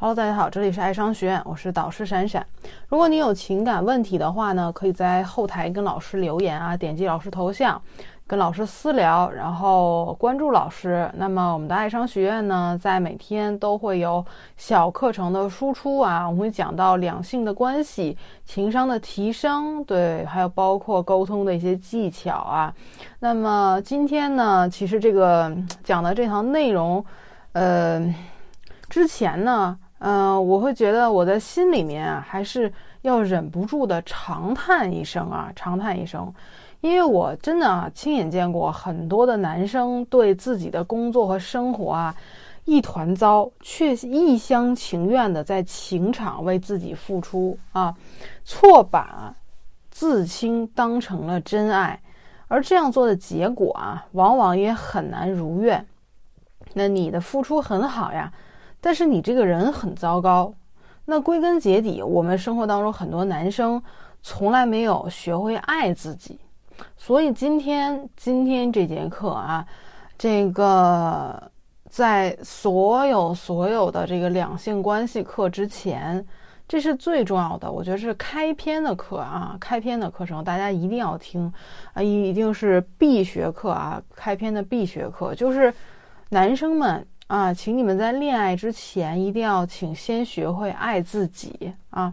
Hello，大家好，这里是爱商学院，我是导师闪闪。如果你有情感问题的话呢，可以在后台跟老师留言啊，点击老师头像，跟老师私聊，然后关注老师。那么我们的爱商学院呢，在每天都会有小课程的输出啊，我们会讲到两性的关系、情商的提升，对，还有包括沟通的一些技巧啊。那么今天呢，其实这个讲的这堂内容，呃，之前呢。嗯，我会觉得我的心里面啊，还是要忍不住的长叹一声啊，长叹一声，因为我真的啊，亲眼见过很多的男生对自己的工作和生活啊一团糟，却一厢情愿的在情场为自己付出啊，错把自清当成了真爱，而这样做的结果啊，往往也很难如愿。那你的付出很好呀。但是你这个人很糟糕，那归根结底，我们生活当中很多男生从来没有学会爱自己，所以今天今天这节课啊，这个在所有所有的这个两性关系课之前，这是最重要的，我觉得是开篇的课啊，开篇的课程大家一定要听啊，一定是必学课啊，开篇的必学课就是男生们。啊，请你们在恋爱之前一定要请先学会爱自己啊！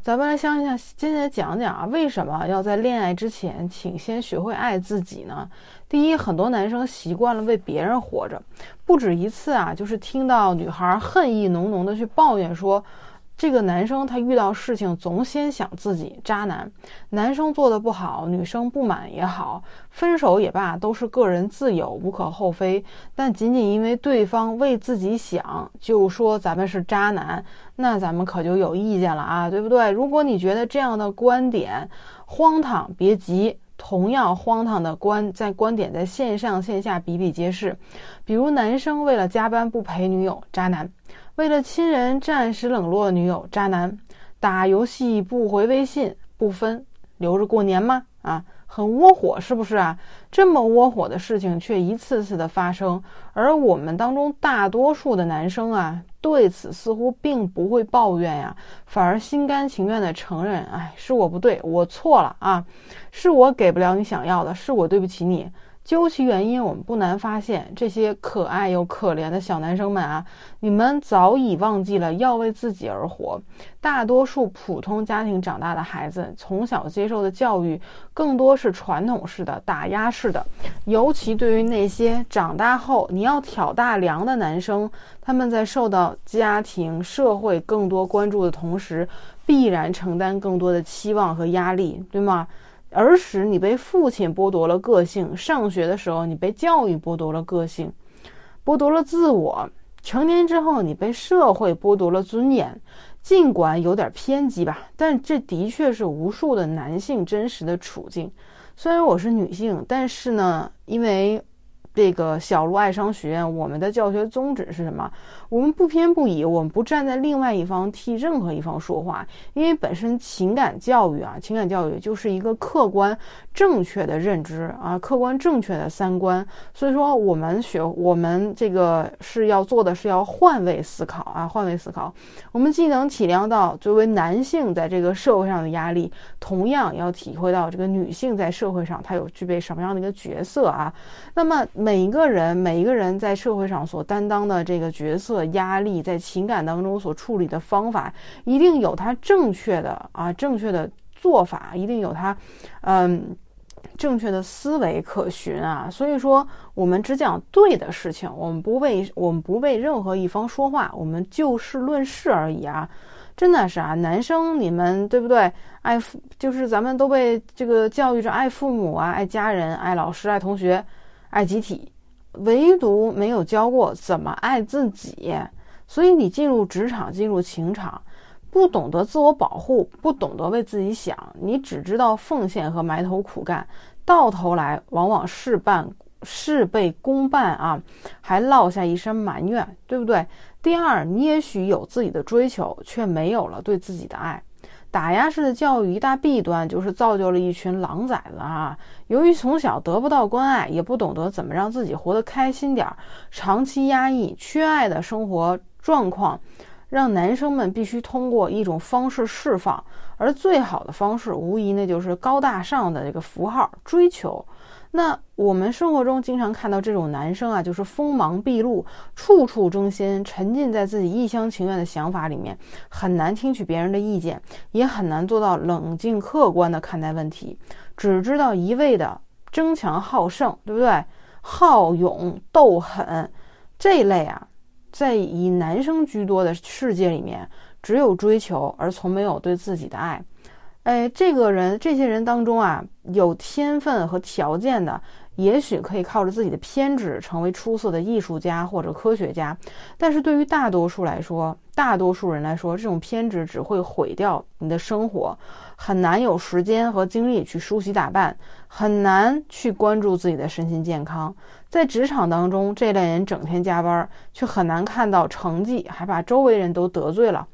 咱们来想想，接下来讲讲啊，为什么要在恋爱之前请先学会爱自己呢？第一，很多男生习惯了为别人活着，不止一次啊，就是听到女孩恨意浓浓的去抱怨说。这个男生他遇到事情总先想自己，渣男。男生做的不好，女生不满也好，分手也罢，都是个人自由，无可厚非。但仅仅因为对方为自己想，就说咱们是渣男，那咱们可就有意见了啊，对不对？如果你觉得这样的观点荒唐，别急，同样荒唐的观在观点在线上线下比比皆是。比如男生为了加班不陪女友，渣男。为了亲人暂时冷落女友，渣男；打游戏不回微信，不分留着过年吗？啊，很窝火，是不是啊？这么窝火的事情却一次次的发生，而我们当中大多数的男生啊，对此似乎并不会抱怨呀，反而心甘情愿地承认，哎，是我不对，我错了啊，是我给不了你想要的，是我对不起你。究其原因，我们不难发现，这些可爱又可怜的小男生们啊，你们早已忘记了要为自己而活。大多数普通家庭长大的孩子，从小接受的教育更多是传统式的、打压式的。尤其对于那些长大后你要挑大梁的男生，他们在受到家庭、社会更多关注的同时，必然承担更多的期望和压力，对吗？儿时你被父亲剥夺了个性，上学的时候你被教育剥夺了个性，剥夺了自我；成年之后你被社会剥夺了尊严。尽管有点偏激吧，但这的确是无数的男性真实的处境。虽然我是女性，但是呢，因为。这个小鹿爱商学院，我们的教学宗旨是什么？我们不偏不倚，我们不站在另外一方替任何一方说话。因为本身情感教育啊，情感教育就是一个客观正确的认知啊，客观正确的三观。所以说，我们学我们这个是要做的是要换位思考啊，换位思考。我们既能体谅到作为男性在这个社会上的压力，同样要体会到这个女性在社会上她有具备什么样的一个角色啊。那么。每一个人，每一个人在社会上所担当的这个角色、压力，在情感当中所处理的方法，一定有他正确的啊，正确的做法，一定有他，嗯，正确的思维可循啊。所以说，我们只讲对的事情，我们不为我们不为任何一方说话，我们就事论事而已啊。真的是啊，男生你们对不对？爱父就是咱们都被这个教育着爱父母啊，爱家人，爱老师，爱同学。爱集体，唯独没有教过怎么爱自己。所以你进入职场、进入情场，不懂得自我保护，不懂得为自己想，你只知道奉献和埋头苦干，到头来往往事半事倍功半啊，还落下一身埋怨，对不对？第二，你也许有自己的追求，却没有了对自己的爱。打压式的教育一大弊端就是造就了一群狼崽子啊！由于从小得不到关爱，也不懂得怎么让自己活得开心点儿，长期压抑、缺爱的生活状况，让男生们必须通过一种方式释放，而最好的方式无疑那就是高大上的这个符号追求。那我们生活中经常看到这种男生啊，就是锋芒毕露，处处争先，沉浸在自己一厢情愿的想法里面，很难听取别人的意见，也很难做到冷静客观的看待问题，只知道一味的争强好胜，对不对？好勇斗狠这一类啊，在以男生居多的世界里面，只有追求而从没有对自己的爱。哎，这个人，这些人当中啊，有天分和条件的，也许可以靠着自己的偏执成为出色的艺术家或者科学家。但是对于大多数来说，大多数人来说，这种偏执只会毁掉你的生活，很难有时间和精力去梳洗打扮，很难去关注自己的身心健康。在职场当中，这类人整天加班，却很难看到成绩，还把周围人都得罪了。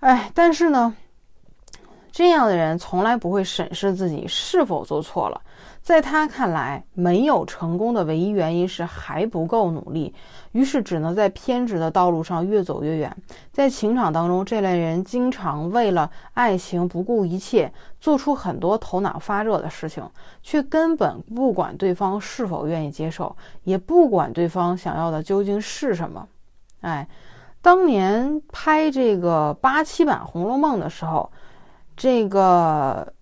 哎，但是呢？这样的人从来不会审视自己是否做错了，在他看来，没有成功的唯一原因是还不够努力，于是只能在偏执的道路上越走越远。在情场当中，这类人经常为了爱情不顾一切，做出很多头脑发热的事情，却根本不管对方是否愿意接受，也不管对方想要的究竟是什么。哎，当年拍这个八七版《红楼梦》的时候。这个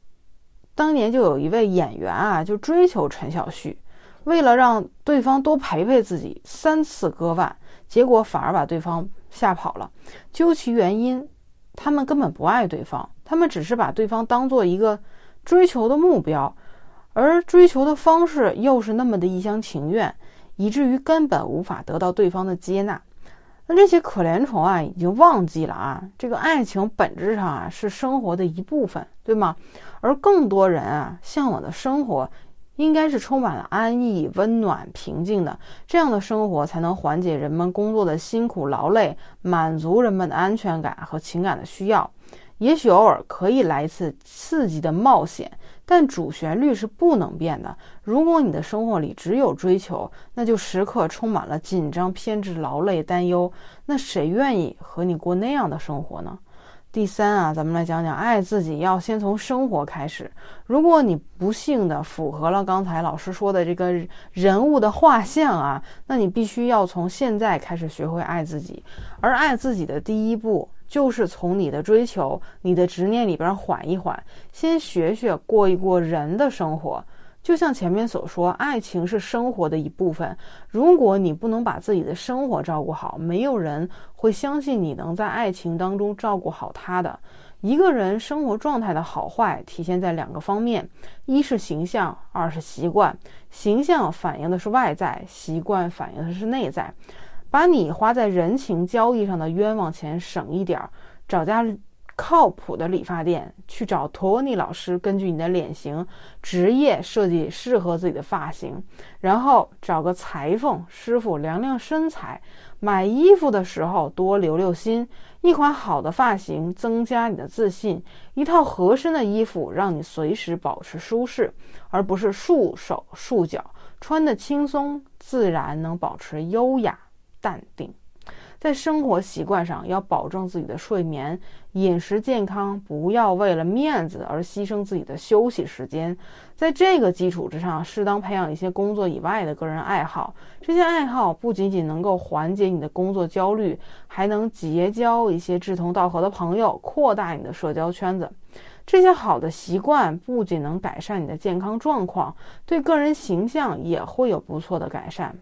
当年就有一位演员啊，就追求陈小旭，为了让对方多陪陪自己，三次割腕，结果反而把对方吓跑了。究其原因，他们根本不爱对方，他们只是把对方当做一个追求的目标，而追求的方式又是那么的一厢情愿，以至于根本无法得到对方的接纳。那这些可怜虫啊，已经忘记了啊，这个爱情本质上啊是生活的一部分，对吗？而更多人啊向往的生活，应该是充满了安逸、温暖、平静的，这样的生活才能缓解人们工作的辛苦劳累，满足人们的安全感和情感的需要。也许偶尔可以来一次刺激的冒险。但主旋律是不能变的。如果你的生活里只有追求，那就时刻充满了紧张、偏执、劳累、担忧。那谁愿意和你过那样的生活呢？第三啊，咱们来讲讲爱自己，要先从生活开始。如果你不幸的符合了刚才老师说的这个人物的画像啊，那你必须要从现在开始学会爱自己。而爱自己的第一步。就是从你的追求、你的执念里边缓一缓，先学学过一过人的生活。就像前面所说，爱情是生活的一部分。如果你不能把自己的生活照顾好，没有人会相信你能在爱情当中照顾好他的。一个人生活状态的好坏，体现在两个方面：一是形象，二是习惯。形象反映的是外在，习惯反映的是内在。把你花在人情交易上的冤枉钱省一点儿，找家靠谱的理发店，去找托尼老师，根据你的脸型、职业设计适合自己的发型，然后找个裁缝师傅量量身材。买衣服的时候多留留心，一款好的发型增加你的自信，一套合身的衣服让你随时保持舒适，而不是束手束脚，穿得轻松自然，能保持优雅。淡定，在生活习惯上要保证自己的睡眠、饮食健康，不要为了面子而牺牲自己的休息时间。在这个基础之上，适当培养一些工作以外的个人爱好。这些爱好不仅仅能够缓解你的工作焦虑，还能结交一些志同道合的朋友，扩大你的社交圈子。这些好的习惯不仅能改善你的健康状况，对个人形象也会有不错的改善。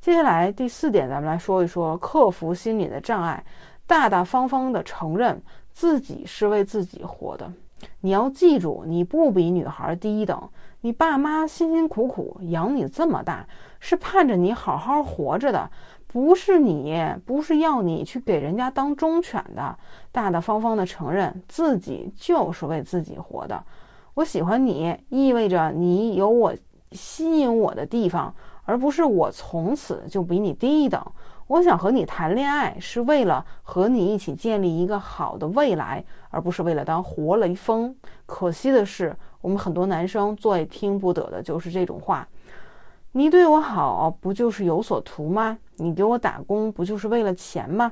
接下来第四点，咱们来说一说克服心理的障碍，大大方方的承认自己是为自己活的。你要记住，你不比女孩低一等，你爸妈辛辛苦苦养你这么大，是盼着你好好活着的，不是你，不是要你去给人家当忠犬的。大大方方的承认自己就是为自己活的。我喜欢你，意味着你有我吸引我的地方。而不是我从此就比你低一等。我想和你谈恋爱，是为了和你一起建立一个好的未来，而不是为了当活雷锋。可惜的是，我们很多男生最听不得的就是这种话：你对我好，不就是有所图吗？你给我打工，不就是为了钱吗？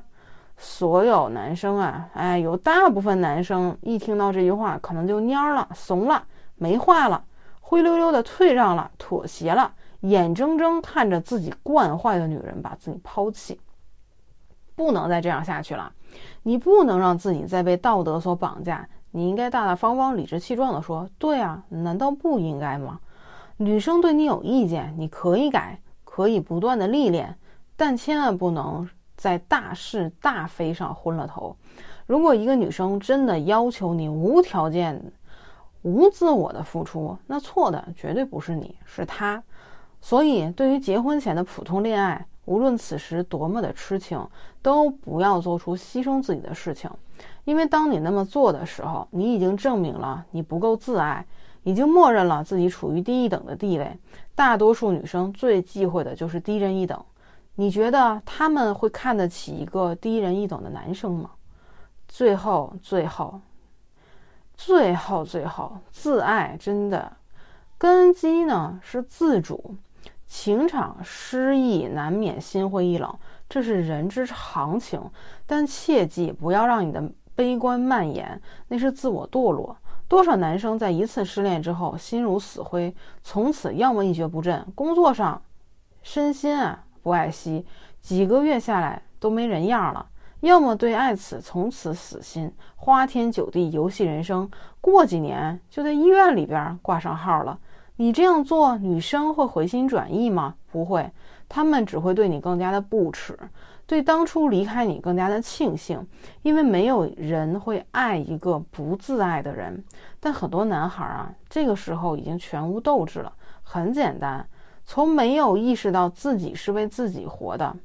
所有男生啊，哎，有大部分男生一听到这句话，可能就蔫了、怂了、没话了，灰溜溜的退让了、妥协了，眼睁睁看着自己惯坏的女人把自己抛弃，不能再这样下去了。你不能让自己再被道德所绑架，你应该大大方方、理直气壮地说：“对啊，难道不应该吗？”女生对你有意见，你可以改，可以不断的历练，但千万不能。在大是大非上昏了头。如果一个女生真的要求你无条件、无自我的付出，那错的绝对不是你，是她。所以，对于结婚前的普通恋爱，无论此时多么的痴情，都不要做出牺牲自己的事情。因为当你那么做的时候，你已经证明了你不够自爱，已经默认了自己处于低一等的地位。大多数女生最忌讳的就是低人一等。你觉得他们会看得起一个低人一等的男生吗？最后，最后，最后，最后，自爱真的根基呢是自主。情场失意，难免心灰意冷，这是人之常情。但切记不要让你的悲观蔓延，那是自我堕落。多少男生在一次失恋之后心如死灰，从此要么一蹶不振，工作上、身心啊。不爱惜，几个月下来都没人样了。要么对爱此从此死心，花天酒地，游戏人生。过几年就在医院里边挂上号了。你这样做，女生会回心转意吗？不会，他们只会对你更加的不耻，对当初离开你更加的庆幸。因为没有人会爱一个不自爱的人。但很多男孩啊，这个时候已经全无斗志了。很简单。从没有意识到自己是为自己活的，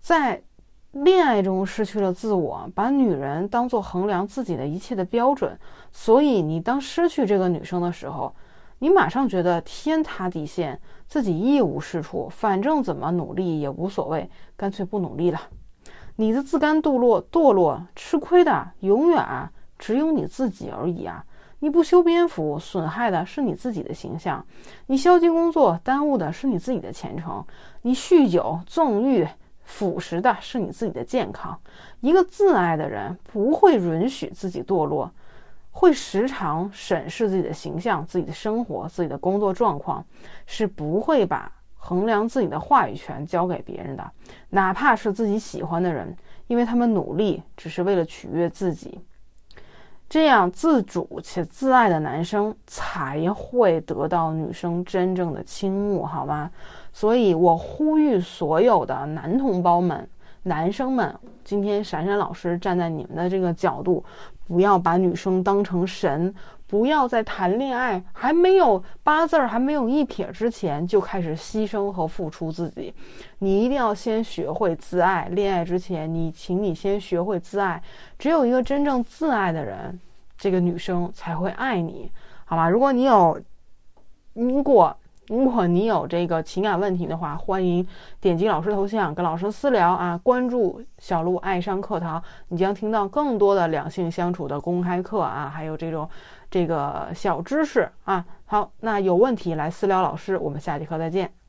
在恋爱中失去了自我，把女人当做衡量自己的一切的标准。所以，你当失去这个女生的时候，你马上觉得天塌地陷，自己一无是处，反正怎么努力也无所谓，干脆不努力了。你的自甘堕落，堕落吃亏的永远只有你自己而已啊！你不修边幅，损害的是你自己的形象；你消极工作，耽误的是你自己的前程；你酗酒、纵欲、腐蚀的是你自己的健康。一个自爱的人不会允许自己堕落，会时常审视自己的形象、自己的生活、自己的工作状况，是不会把衡量自己的话语权交给别人的，哪怕是自己喜欢的人，因为他们努力只是为了取悦自己。这样自主且自爱的男生才会得到女生真正的倾慕，好吗？所以我呼吁所有的男同胞们、男生们，今天闪闪老师站在你们的这个角度，不要把女生当成神，不要在谈恋爱还没有八字儿、还没有一撇之前就开始牺牲和付出自己。你一定要先学会自爱。恋爱之前，你请你先学会自爱。只有一个真正自爱的人，这个女生才会爱你，好吧？如果你有，如果如果你有这个情感问题的话，欢迎点击老师头像跟老师私聊啊！关注小鹿爱上课堂，你将听到更多的两性相处的公开课啊，还有这种这个小知识啊。好，那有问题来私聊老师，我们下节课再见。